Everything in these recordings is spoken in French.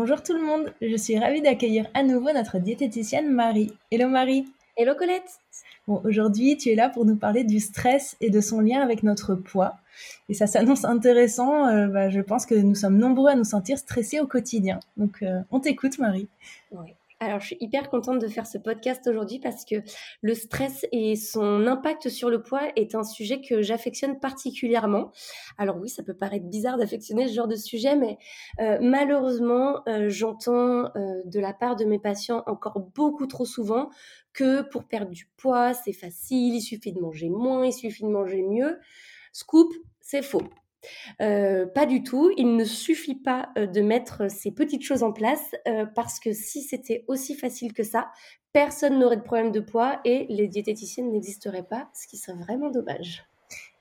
Bonjour tout le monde, je suis ravie d'accueillir à nouveau notre diététicienne Marie. Hello Marie Hello Colette Bon, aujourd'hui tu es là pour nous parler du stress et de son lien avec notre poids. Et ça s'annonce intéressant, euh, bah, je pense que nous sommes nombreux à nous sentir stressés au quotidien. Donc euh, on t'écoute Marie. Oui. Alors, je suis hyper contente de faire ce podcast aujourd'hui parce que le stress et son impact sur le poids est un sujet que j'affectionne particulièrement. Alors oui, ça peut paraître bizarre d'affectionner ce genre de sujet, mais euh, malheureusement, euh, j'entends euh, de la part de mes patients encore beaucoup trop souvent que pour perdre du poids, c'est facile, il suffit de manger moins, il suffit de manger mieux. Scoop, c'est faux. Euh, pas du tout. Il ne suffit pas euh, de mettre ces petites choses en place euh, parce que si c'était aussi facile que ça, personne n'aurait de problème de poids et les diététiciennes n'existeraient pas, ce qui serait vraiment dommage.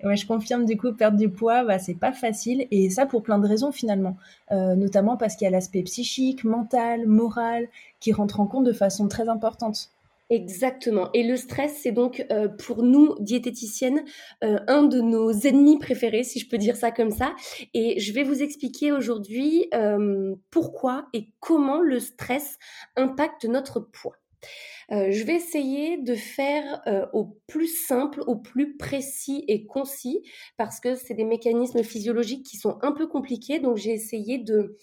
Ouais, je confirme du coup, perdre du poids, bah, c'est pas facile et ça pour plein de raisons finalement, notamment parce qu'il y a l'aspect psychique, mental, moral qui rentre en compte de façon très importante. Exactement. Et le stress, c'est donc euh, pour nous, diététiciennes, euh, un de nos ennemis préférés, si je peux dire ça comme ça. Et je vais vous expliquer aujourd'hui euh, pourquoi et comment le stress impacte notre poids. je vais essayer de faire au plus simple, au plus précis et concis, parce que c'est des mécanismes physiologiques qui sont un peu compliqués. Donc j'ai essayé de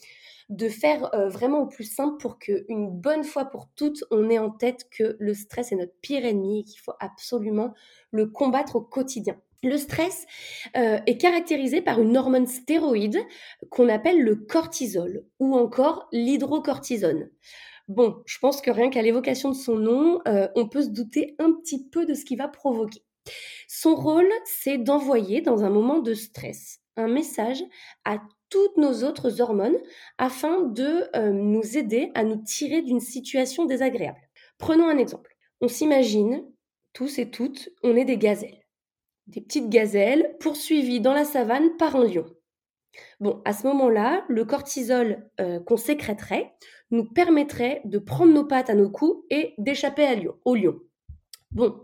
de faire euh, vraiment au plus simple pour qu'une bonne fois pour toutes, on ait en tête que le stress est notre pire ennemi et qu'il faut absolument le combattre au quotidien. Le stress euh, est caractérisé par une hormone stéroïde qu'on appelle le cortisol ou encore l'hydrocortisone. Bon, je pense que rien qu'à l'évocation de son nom, euh, on peut se douter un petit peu de ce qu'il va provoquer. Son rôle, c'est d'envoyer dans un moment de stress un message à toutes nos autres hormones afin de euh, nous aider à nous tirer d'une situation désagréable. Prenons un exemple. On s'imagine, tous et toutes, on est des gazelles. Des petites gazelles poursuivies dans la savane par un lion. Bon, à ce moment-là, le cortisol euh, qu'on sécréterait nous permettrait de prendre nos pattes à nos coups et d'échapper au lion. Bon,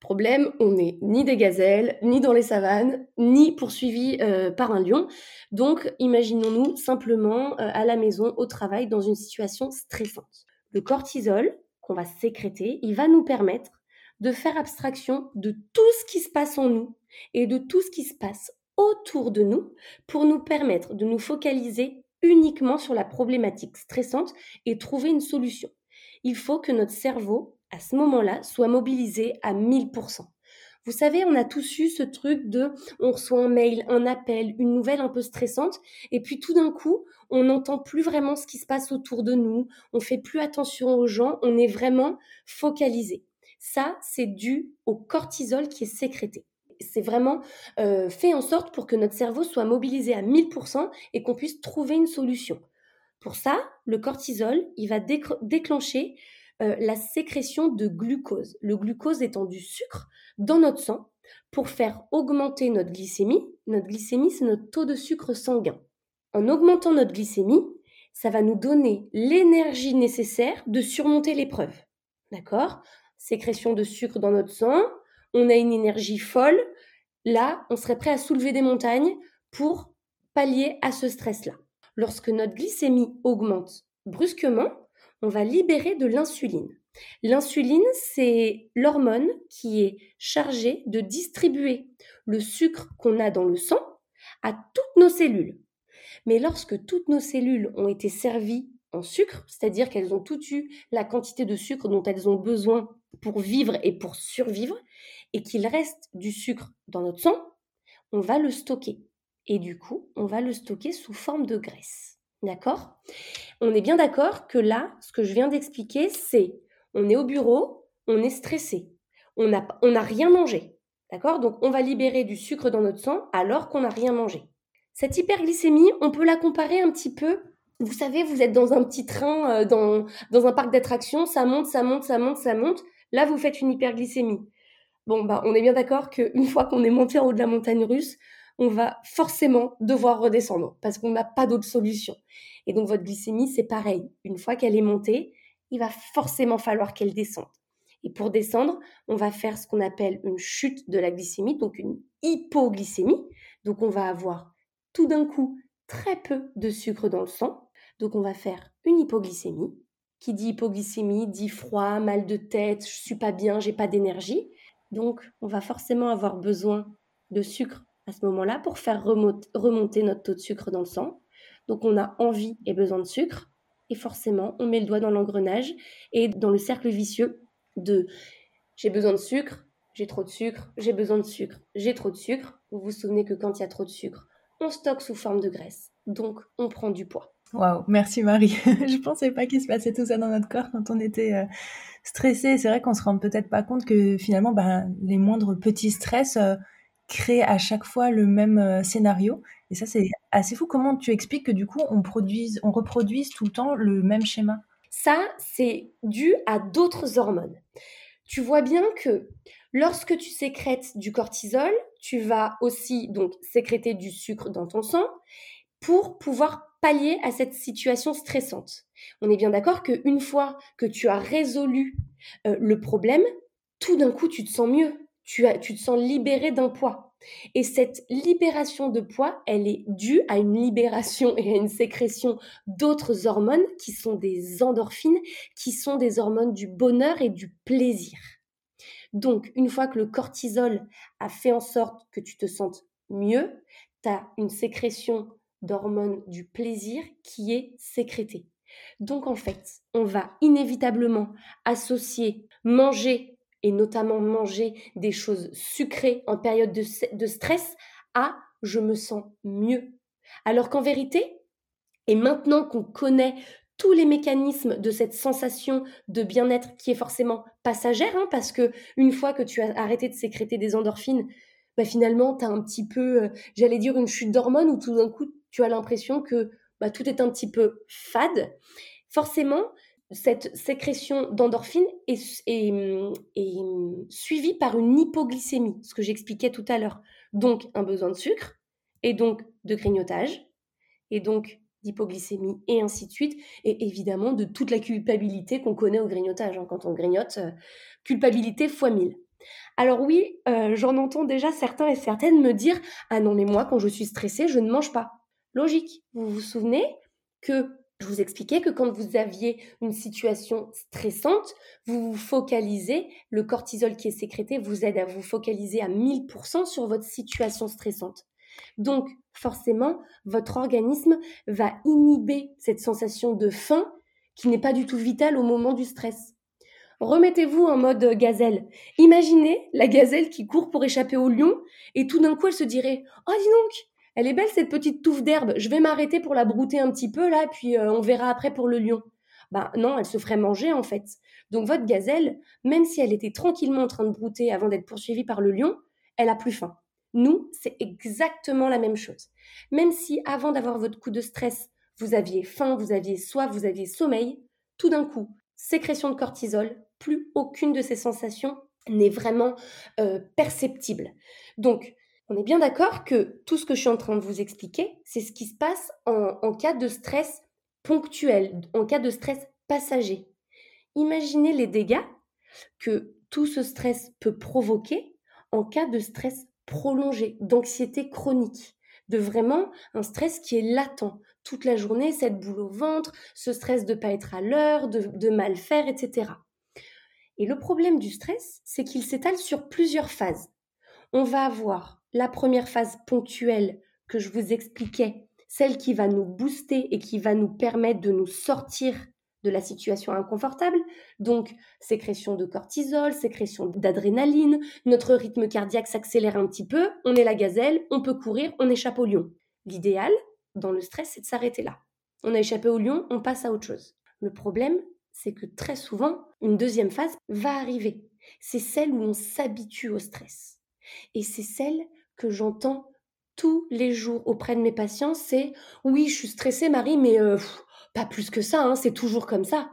Problème, on n'est ni des gazelles, ni dans les savanes, ni poursuivis euh, par un lion. Donc, imaginons-nous simplement euh, à la maison, au travail, dans une situation stressante. Le cortisol qu'on va sécréter, il va nous permettre de faire abstraction de tout ce qui se passe en nous et de tout ce qui se passe autour de nous pour nous permettre de nous focaliser uniquement sur la problématique stressante et trouver une solution. Il faut que notre cerveau à ce moment-là, soit mobilisé à 1000%. Vous savez, on a tous eu ce truc de on reçoit un mail, un appel, une nouvelle un peu stressante, et puis tout d'un coup, on n'entend plus vraiment ce qui se passe autour de nous, on fait plus attention aux gens, on est vraiment focalisé. Ça, c'est dû au cortisol qui est sécrété. C'est vraiment euh, fait en sorte pour que notre cerveau soit mobilisé à 1000% et qu'on puisse trouver une solution. Pour ça, le cortisol, il va déclencher euh, la sécrétion de glucose. Le glucose étant du sucre dans notre sang pour faire augmenter notre glycémie. Notre glycémie, c'est notre taux de sucre sanguin. En augmentant notre glycémie, ça va nous donner l'énergie nécessaire de surmonter l'épreuve. D'accord? Sécrétion de sucre dans notre sang, on a une énergie folle. Là, on serait prêt à soulever des montagnes pour pallier à ce stress-là. Lorsque notre glycémie augmente brusquement, on va libérer de l'insuline. L'insuline, c'est l'hormone qui est chargée de distribuer le sucre qu'on a dans le sang à toutes nos cellules. Mais lorsque toutes nos cellules ont été servies en sucre, c'est-à-dire qu'elles ont toutes eu la quantité de sucre dont elles ont besoin pour vivre et pour survivre, et qu'il reste du sucre dans notre sang, on va le stocker. Et du coup, on va le stocker sous forme de graisse. D'accord? On est bien d'accord que là, ce que je viens d'expliquer, c'est on est au bureau, on est stressé, on n'a rien mangé. D'accord? Donc on va libérer du sucre dans notre sang alors qu'on n'a rien mangé. Cette hyperglycémie, on peut la comparer un petit peu vous savez, vous êtes dans un petit train, euh, dans, dans un parc d'attractions, ça monte, ça monte, ça monte, ça monte. Là, vous faites une hyperglycémie. Bon, bah, on est bien d'accord qu'une fois qu'on est monté en haut de la montagne russe, on va forcément devoir redescendre parce qu'on n'a pas d'autre solution. Et donc, votre glycémie, c'est pareil. Une fois qu'elle est montée, il va forcément falloir qu'elle descende. Et pour descendre, on va faire ce qu'on appelle une chute de la glycémie, donc une hypoglycémie. Donc, on va avoir tout d'un coup très peu de sucre dans le sang. Donc, on va faire une hypoglycémie. Qui dit hypoglycémie dit froid, mal de tête, je suis pas bien, j'ai pas d'énergie. Donc, on va forcément avoir besoin de sucre à ce moment-là pour faire remonter notre taux de sucre dans le sang. Donc, on a envie et besoin de sucre. Et forcément, on met le doigt dans l'engrenage et dans le cercle vicieux de j'ai besoin de sucre, j'ai trop de sucre, j'ai besoin de sucre, j'ai trop de sucre. Vous vous souvenez que quand il y a trop de sucre, on stocke sous forme de graisse. Donc, on prend du poids. Waouh, merci Marie. je pensais pas qu'il se passait tout ça dans notre corps quand on était euh, stressé. C'est vrai qu'on se rend peut-être pas compte que finalement, ben, les moindres petits stress euh, créent à chaque fois le même euh, scénario. Et ça, c'est assez fou. Comment tu expliques que du coup, on produise, on reproduise tout le temps le même schéma? Ça, c'est dû à d'autres hormones. Tu vois bien que lorsque tu sécrètes du cortisol, tu vas aussi donc sécréter du sucre dans ton sang pour pouvoir pallier à cette situation stressante. On est bien d'accord qu'une fois que tu as résolu euh, le problème, tout d'un coup, tu te sens mieux, tu, te sens libéré d'un poids. Et cette libération de poids, elle est due à une libération et à une sécrétion d'autres hormones qui sont des endorphines, qui sont des hormones du bonheur et du plaisir. Donc, une fois que le cortisol a fait en sorte que tu te sentes mieux, tu as une sécrétion d'hormones du plaisir qui est sécrétée. Donc en fait, on va inévitablement associer manger et notamment manger des choses sucrées en période de, stress à je me sens mieux. Alors qu'en vérité, et maintenant qu'on connaît tous les mécanismes de cette sensation de bien-être qui est forcément passagère, hein, parce que une fois que tu as arrêté de sécréter des endorphines, bah finalement, tu as un petit peu, euh, j'allais dire, une chute d'hormones où tout d'un coup, tu as l'impression que bah, tout est un petit peu fade. Forcément, cette sécrétion d'endorphine est, suivie par une hypoglycémie, ce que j'expliquais tout à l'heure. Donc, un besoin de sucre, et donc de grignotage, et donc d'hypoglycémie, et ainsi de suite, et évidemment de toute la culpabilité qu'on connaît au grignotage. Hein. Quand on grignote, euh, culpabilité fois mille. Alors oui, euh, j'en entends déjà certains et certaines me dire Ah non, mais moi, quand je suis stressée, je ne mange pas. Logique. Vous vous souvenez que je vous expliquais que quand vous aviez une situation stressante, vous vous focalisez, le cortisol qui est sécrété vous aide à vous focaliser à 1000% sur votre situation stressante. Donc, forcément, votre organisme va inhiber cette sensation de faim qui n'est pas du tout vitale au moment du stress. Remettez-vous en mode gazelle. Imaginez la gazelle qui court pour échapper au lion et tout d'un coup elle se dirait Oh dis donc, elle est belle cette petite touffe d'herbe, je vais m'arrêter pour la brouter un petit peu là, puis euh, on verra après pour le lion. Ben non, elle se ferait manger en fait. Donc votre gazelle, même si elle était tranquillement en train de brouter avant d'être poursuivie par le lion, elle a plus faim. Nous, c'est exactement la même chose. Même si avant d'avoir votre coup de stress, vous aviez faim, vous aviez soif, vous aviez sommeil, tout d'un coup, sécrétion de cortisol, plus aucune de ces sensations n'est vraiment euh, perceptible. Donc, on est bien d'accord que tout ce que je suis en train de vous expliquer, c'est ce qui se passe en, cas de stress ponctuel, en cas de stress passager. Imaginez les dégâts que tout ce stress peut provoquer en cas de stress prolongé, d'anxiété chronique, de vraiment un stress qui est latent toute la journée, cette boule au ventre, ce stress de ne pas être à l'heure, de, de mal faire, etc. Et le problème du stress, c'est qu'il s'étale sur plusieurs phases. On va avoir la première phase ponctuelle que je vous expliquais, celle qui va nous booster et qui va nous permettre de nous sortir de la situation inconfortable, donc sécrétion de cortisol, sécrétion d'adrénaline, notre rythme cardiaque s'accélère un petit peu, on est la gazelle, on peut courir, on échappe au lion. L'idéal, dans le stress, c'est de s'arrêter là. On a échappé au lion, on passe à autre chose. Le problème, c'est que très souvent, une deuxième phase va arriver. C'est celle où on s'habitue au stress. Et c'est celle que j'entends tous les jours auprès de mes patients, c'est oui, je suis stressée, Marie, mais euh, pas plus que ça, hein, c'est toujours comme ça.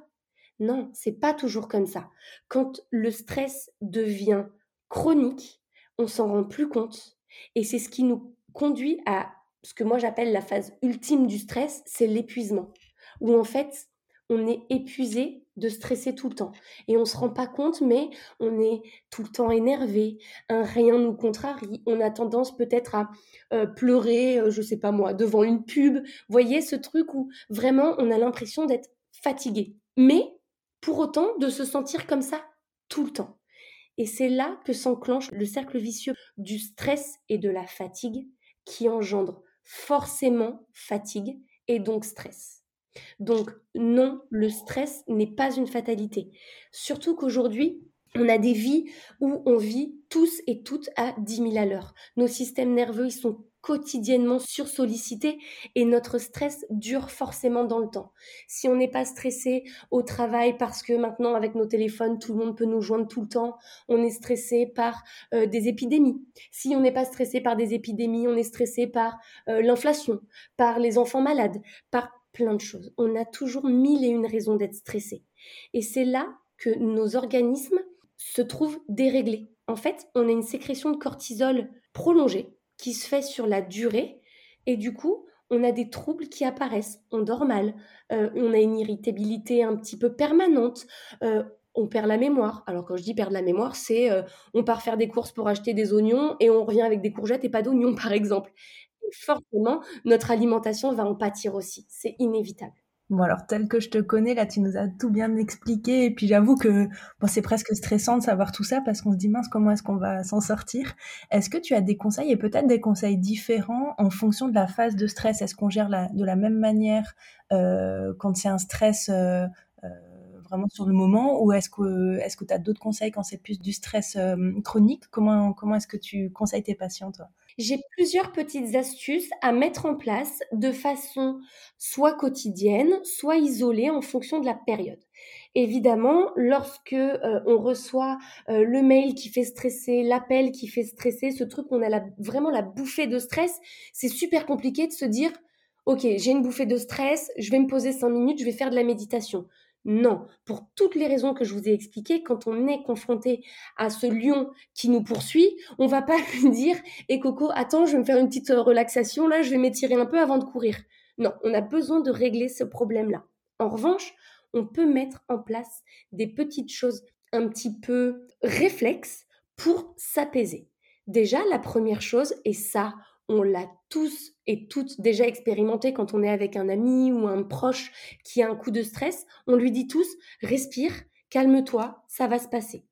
Non, c'est pas toujours comme ça. Quand le stress devient chronique, on s'en rend plus compte. Et c'est ce qui nous conduit à ce que moi j'appelle la phase ultime du stress, c'est l'épuisement. Où en fait, on est épuisé de stresser tout le temps. Et on se rend pas compte, mais on est tout le temps énervé, un rien nous contrarie, on a tendance peut-être à euh, pleurer, euh, je sais pas moi, devant une pub. Voyez ce truc où vraiment on a l'impression d'être fatigué. Mais pour autant de se sentir comme ça tout le temps. Et c'est là que s'enclenche le cercle vicieux du stress et de la fatigue qui engendre forcément fatigue et donc stress. Donc non, le stress n'est pas une fatalité. Surtout qu'aujourd'hui, on a des vies où on vit tous et toutes à 10 000 à l'heure. Nos systèmes nerveux, ils sont quotidiennement sursollicités et notre stress dure forcément dans le temps. Si on n'est pas stressé au travail parce que maintenant avec nos téléphones tout le monde peut nous joindre tout le temps, on est stressé par euh, des épidémies. Si on n'est pas stressé par des épidémies, on est stressé par euh, l'inflation, par les enfants malades, par plein de choses. On a toujours mille et une raisons d'être stressé. Et c'est là que nos organismes se trouvent déréglés. En fait, on a une sécrétion de cortisol prolongée qui se fait sur la durée et du coup, on a des troubles qui apparaissent. On dort mal, euh, on a une irritabilité un petit peu permanente, euh, on perd la mémoire. Alors quand je dis perdre la mémoire, c'est euh, on part faire des courses pour acheter des oignons et on revient avec des courgettes et pas d'oignons, par exemple forcément, notre alimentation va en pâtir aussi. C'est inévitable. Bon alors tel que je te connais là tu nous as tout bien expliqué et puis j'avoue que bon c'est presque stressant de savoir tout ça parce qu'on se dit mince comment est-ce qu'on va s'en sortir? Est-ce que tu as des conseils et peut-être des conseils différents en fonction de la phase de stress? Est-ce qu'on gère de la même manière euh, quand c'est un stress euh, euh, vraiment sur le moment? Ou est-ce que que tu as d'autres conseils quand c'est plus du stress chronique? Comment comment est-ce que tu conseilles tes patients toi? J'ai plusieurs petites astuces à mettre en place de façon soit quotidienne, soit isolée en fonction de la période. Évidemment, lorsque euh, on reçoit euh, le mail qui fait stresser, l'appel qui fait stresser, ce truc on a vraiment la bouffée de stress, c'est super compliqué de se dire OK, j'ai une bouffée de stress, je vais me poser cinq minutes, je vais faire de la méditation. Non, pour toutes les raisons que je vous ai expliquées, quand on est confronté à ce lion qui nous poursuit, on va pas lui dire "Et Coco, attends, je vais me faire une petite euh, relaxation là, je vais m'étirer un peu avant de courir." Non, on a besoin de régler ce problème-là. En revanche, on peut mettre en place des petites choses un petit peu réflexes pour s'apaiser. Déjà, la première chose, et ça, on l'a tous et toutes déjà expérimenté quand on est avec un ami ou un proche qui a un coup de stress, on lui dit tous respire, calme-toi, ça va se passer.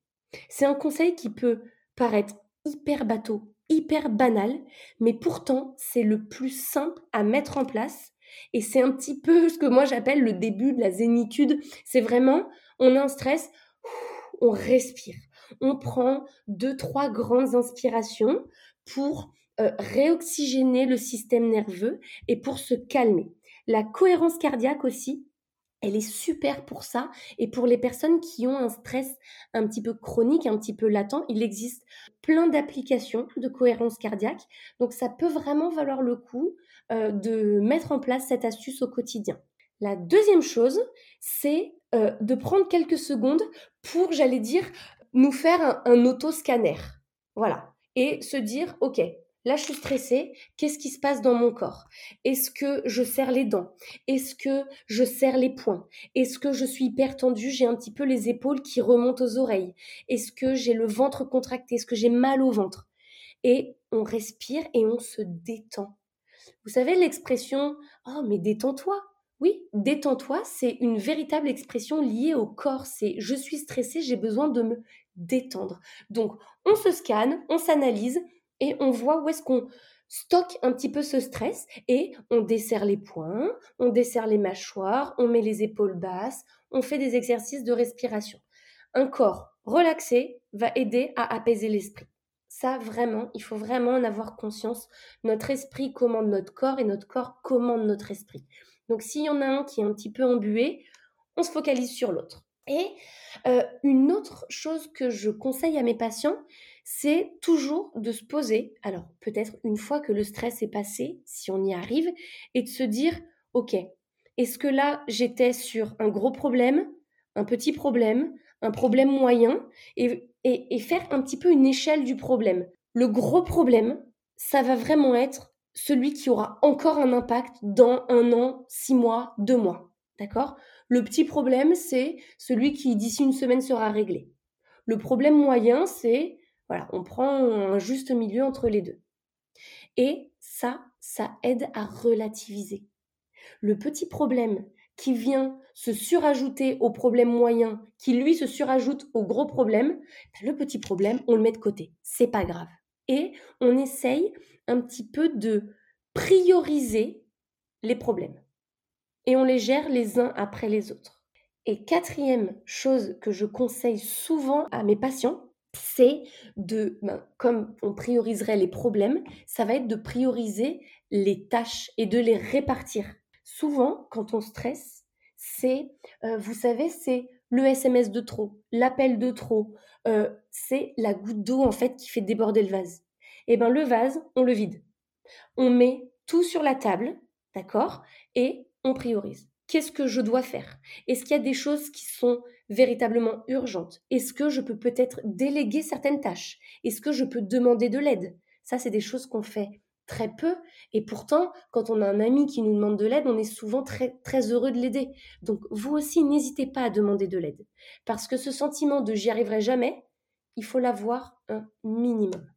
C'est un conseil qui peut paraître hyper bateau, hyper banal, mais pourtant c'est le plus simple à mettre en place et c'est un petit peu ce que moi j'appelle le début de la zénitude. C'est vraiment, on a un stress, on respire. On prend deux, trois grandes inspirations pour euh, réoxygéner le système nerveux et pour se calmer. La cohérence cardiaque aussi, elle est super pour ça. Et pour les personnes qui ont un stress un petit peu chronique, un petit peu latent, il existe plein d'applications de cohérence cardiaque. Donc ça peut vraiment valoir le coup euh, de mettre en place cette astuce au quotidien. La deuxième chose, c'est euh, de prendre quelques secondes pour, j'allais dire, nous faire un, un auto-scanner. Voilà. Et se dire, OK, Là, je suis stressée. Qu'est-ce qui se passe dans mon corps? Est-ce que je serre les dents? Est-ce que je serre les poings? Est-ce que je suis hyper tendue? J'ai un petit peu les épaules qui remontent aux oreilles. Est-ce que j'ai le ventre contracté? Est-ce que j'ai mal au ventre? Et on respire et on se détend. Vous savez l'expression Oh, mais détends-toi oui, détends-toi, c'est une véritable expression liée au corps. C'est je suis stressée, j'ai besoin de me détendre. Donc, on se scanne, on s'analyse, et on voit où est-ce qu'on stocke un petit peu ce stress et on desserre les poings, on desserre les mâchoires, on met les épaules basses, on fait des exercices de respiration. Un corps relaxé va aider à apaiser l'esprit. Ça, vraiment, il faut vraiment en avoir conscience. Notre esprit commande notre corps et notre corps commande notre esprit. Donc, s'il y en a un qui est un petit peu embué, on se focalise sur l'autre. Et euh, une autre chose que je conseille à mes patients, c'est toujours de se poser, alors peut-être une fois que le stress est passé, si on y arrive, et de se dire, OK, Est-ce que là, j'étais sur un gros problème, un petit problème, un problème moyen, et, faire un petit peu une échelle du problème. Le gros problème, ça va vraiment être celui qui aura encore un impact dans un an, six mois, deux mois. D'accord? Le petit problème, c'est celui qui d'ici une semaine sera réglé. Le problème moyen, c'est, voilà, on prend un juste milieu entre les deux. Et ça, ça aide à relativiser. Le petit problème qui vient se surajouter au problème moyen, qui lui se surajoute au gros problème, ben, le petit problème, on le met de côté. C'est pas grave. Et on essaye un petit peu de prioriser les problèmes. Et on les gère les uns après les autres. Et quatrième chose que je conseille souvent à mes patients, c'est de, ben, comme on prioriserait les problèmes, ça va être de prioriser les tâches et de les répartir. Souvent, quand on stresse, c'est, euh, vous savez, c'est le SMS de trop, l'appel de trop, euh, c'est la goutte d'eau en fait qui fait déborder le vase. Et eh ben le vase, on le vide. On met tout sur la table, d'accord, et on priorise. Qu'est-ce que je dois faire? Est-ce qu'il y a des choses qui sont véritablement urgentes Est-ce que je peux peut-être déléguer certaines tâches? Est-ce que je peux demander de l'aide? Ça, c'est des choses qu'on fait très peu. Et pourtant, quand on a un ami qui nous demande de l'aide, on est souvent très, très heureux de l'aider. Donc, vous aussi, n'hésitez pas à demander de l'aide. Parce que ce sentiment de j'y arriverai jamais, il faut l'avoir un minimum.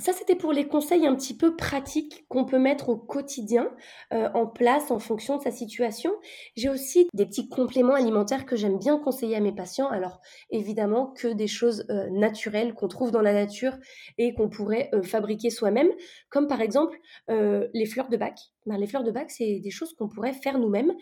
Ça, c'était pour les conseils un petit peu pratiques qu'on peut mettre au quotidien euh, en place en fonction de sa situation. J'ai aussi des petits compléments alimentaires que j'aime bien conseiller à mes patients. Alors, évidemment, que des choses euh, naturelles qu'on trouve dans la nature et qu'on pourrait euh, fabriquer soi-même, comme par exemple les fleurs de bac. Ben, les fleurs de bac, c'est des choses qu'on pourrait faire nous-mêmes,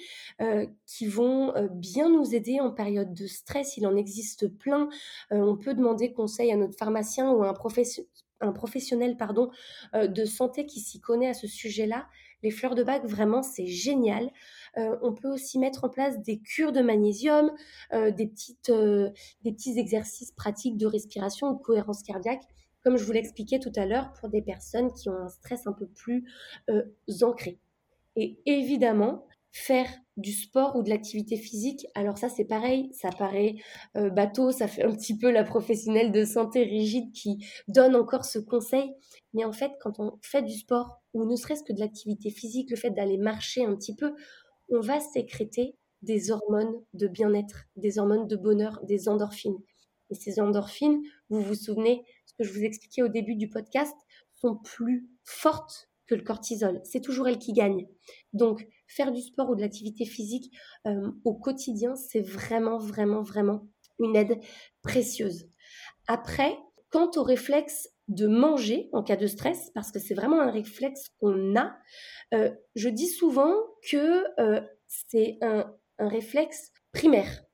qui vont bien nous aider en période de stress. Il en existe plein. on peut demander conseil à notre pharmacien ou à un professionnel un professionnel pardon, euh, de santé qui s'y connaît à ce sujet-là. Les fleurs de bac, vraiment, c'est génial. Euh, on peut aussi mettre en place des cures de magnésium, euh, des, petites, des petits exercices pratiques de respiration ou cohérence cardiaque, comme je vous l'expliquais tout à l'heure, pour des personnes qui ont un stress un peu plus ancré. Et évidemment, faire du sport ou de l'activité physique, alors ça c'est pareil, ça paraît euh, bateau, ça fait un petit peu la professionnelle de santé rigide qui donne encore ce conseil, mais en fait quand on fait du sport ou ne serait-ce que de l'activité physique, le fait d'aller marcher un petit peu, on va sécréter des hormones de bien-être, des hormones de bonheur, des endorphines. Et ces endorphines, vous vous souvenez, ce que je vous expliquais au début du podcast, sont plus fortes que le cortisol. C'est toujours elle qui gagne. Donc, faire du sport ou de l'activité physique euh, au quotidien, c'est vraiment, vraiment, vraiment une aide précieuse. Après, quant au réflexe de manger en cas de stress, parce que c'est vraiment un réflexe qu'on a, euh, je dis souvent que euh, c'est un, un réflexe primaire.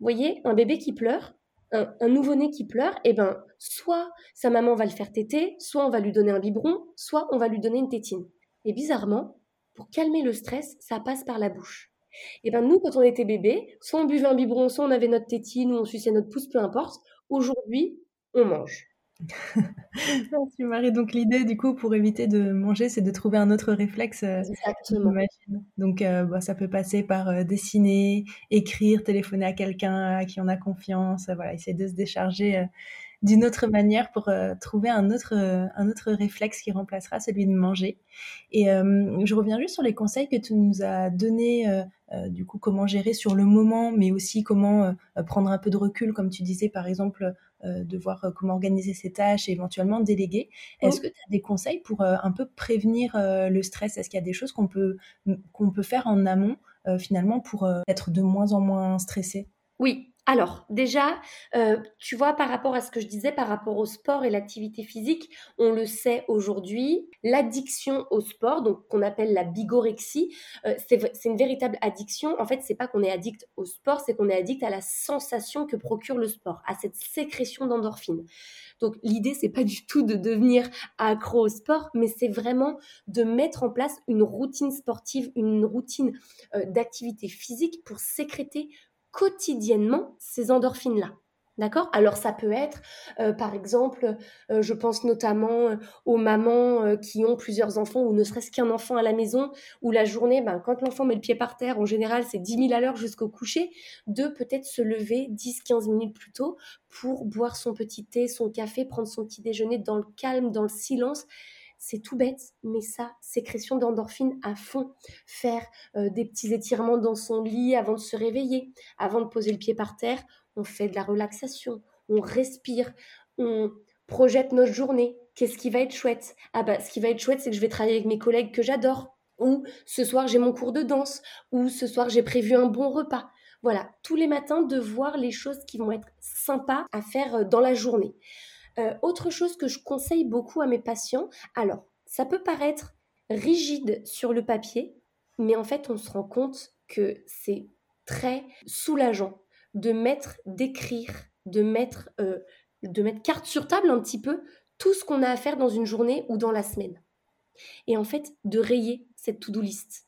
Vous voyez, un bébé qui pleure, un, nouveau-né qui pleure, eh ben, soit sa maman va le faire téter, soit on va lui donner un biberon, soit on va lui donner une tétine. Et bizarrement, pour calmer le stress, ça passe par la bouche. Et eh ben nous, quand on était bébé, soit on buvait un biberon, soit on avait notre tétine ou on suçait notre pouce, peu importe. Aujourd'hui, on mange. tu Marie. Donc l'idée, du coup, pour éviter de manger, c'est de trouver un autre réflexe. Euh, Exactement. Donc euh, bah, ça peut passer par euh, dessiner, écrire, téléphoner à quelqu'un à qui on a confiance. voilà, essayer de se décharger d'une autre manière pour trouver un autre, un autre réflexe qui remplacera celui de manger. Et je reviens juste sur les conseils que tu nous as donnés du coup comment gérer sur le moment, mais aussi comment prendre un peu de recul, comme tu disais par exemple euh, de voir euh, comment organiser ses tâches et éventuellement déléguer. Est-ce que tu as des conseils pour euh, un peu prévenir le stress? Est-ce qu'il y a des choses qu'on peut, qu'on peut faire en amont finalement pour être de moins en moins stressé? Oui, alors, déjà, euh, tu vois, par rapport à ce que je disais, par rapport au sport et l'activité physique, on le sait aujourd'hui, l'addiction au sport, donc qu'on appelle la bigorexie, euh, c'est une véritable addiction. En fait, c'est pas qu'on est addict au sport, c'est qu'on est addict à la sensation que procure le sport, à cette sécrétion d'endorphine. Donc, l'idée, c'est pas du tout de devenir accro au sport, mais c'est vraiment de mettre en place une routine sportive, une routine euh, d'activité physique pour sécréter quotidiennement ces endorphines-là. D'accord? Alors ça peut être, euh, par exemple, euh, je pense notamment euh, aux mamans qui ont plusieurs enfants ou ne serait-ce qu'un enfant à la maison, où la journée, ben, quand l'enfant met le pied par terre, en général c'est 10 000 à l'heure jusqu'au coucher, de peut-être se lever 10-15 minutes plus tôt pour boire son petit thé, son café, prendre son petit déjeuner dans le calme, dans le silence. C'est tout bête, mais ça, sécrétion d'endorphine à fond. Faire des petits étirements dans son lit avant de se réveiller, avant de poser le pied par terre, on fait de la relaxation, on respire, on projette notre journée. Qu'est-ce qui va être chouette? Ah bah ce qui va être chouette, c'est que je vais travailler avec mes collègues que j'adore. Ou ce soir j'ai mon cours de danse. Ou ce soir j'ai prévu un bon repas. Voilà, tous les matins de voir les choses qui vont être sympas à faire euh, dans la journée. Euh, autre chose que je conseille beaucoup à mes patients, alors ça peut paraître rigide sur le papier, mais en fait on se rend compte que c'est très soulageant de mettre, d'écrire, de mettre, euh, de mettre carte sur table un petit peu tout ce qu'on a à faire dans une journée ou dans la semaine. Et en fait, de rayer cette to-do list.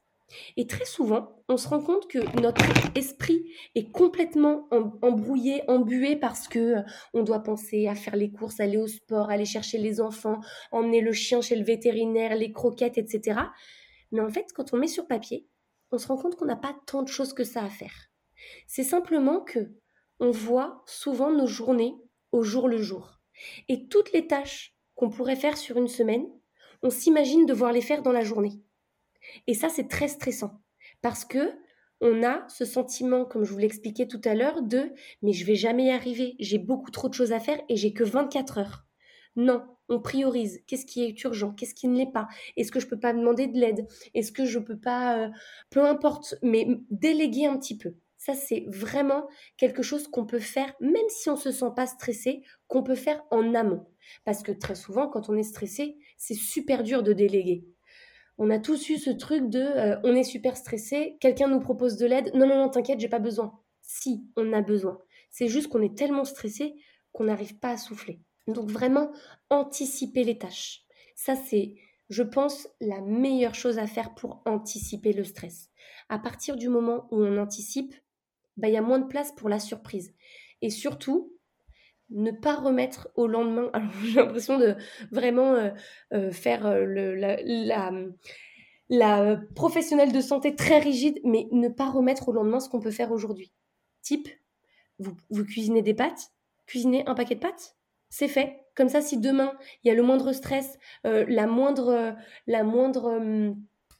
Et très souvent, on se rend compte que notre esprit est complètement embrouillé, embué parce que euh, on doit penser à faire les courses, aller au sport, aller chercher les enfants, emmener le chien chez le vétérinaire, les croquettes, etc. Mais en fait, quand on met sur papier, on se rend compte qu'on n'a pas tant de choses que ça à faire. C'est simplement que on voit souvent nos journées au jour le jour. Et toutes les tâches qu'on pourrait faire sur une semaine, on s'imagine devoir les faire dans la journée. Et ça, c'est très stressant parce que on a ce sentiment, comme je vous l'expliquais tout à l'heure, de mais je vais jamais y arriver, j'ai beaucoup trop de choses à faire et j'ai que 24 heures. Non, on priorise. Qu'est-ce qui est urgent? Qu'est-ce qui ne l'est pas? Est-ce que je peux pas demander de l'aide? Est-ce que je peux pas, euh, peu importe, mais déléguer un petit peu. Ça, c'est vraiment quelque chose qu'on peut faire, même si on se sent pas stressé, qu'on peut faire en amont. Parce que très souvent, quand on est stressé, c'est super dur de déléguer. On a tous eu ce truc de euh, on est super stressé, quelqu'un nous propose de l'aide, non, non, non, t'inquiète, j'ai pas besoin. Si, on a besoin. C'est juste qu'on est tellement stressé qu'on n'arrive pas à souffler. Donc vraiment, anticiper les tâches. Ça, c'est, je pense, la meilleure chose à faire pour anticiper le stress. À partir du moment où on anticipe, bah, il y a moins de place pour la surprise. Et surtout, ne pas remettre au lendemain. Alors, j'ai l'impression de vraiment euh, euh, faire euh, la, professionnelle de santé très rigide, mais ne pas remettre au lendemain ce qu'on peut faire aujourd'hui. Type, vous, cuisinez des pâtes, cuisinez un paquet de pâtes, c'est fait. Comme ça, si demain, il y a le moindre stress, la moindre,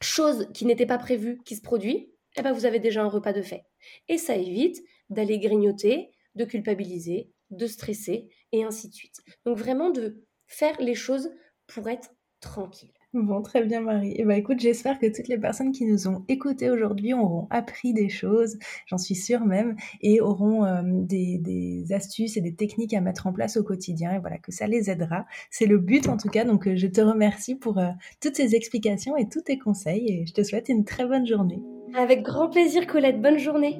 chose qui n'était pas prévue qui se produit, eh ben, vous avez déjà un repas de fait. Et ça évite d'aller grignoter, de culpabiliser, de stresser, et ainsi de suite. Donc vraiment de faire les choses pour être tranquille. Bon, très bien Marie. Et eh ben, écoute, j'espère que toutes les personnes qui nous ont écoutés aujourd'hui auront appris des choses, j'en suis sûre même, et auront euh, des, astuces et des techniques à mettre en place au quotidien, et voilà, que ça les aidera. C'est le but en tout cas, donc euh, je te remercie pour euh, toutes ces explications et tous tes conseils, et je te souhaite une très bonne journée. Avec grand plaisir Colette, bonne journée.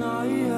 night.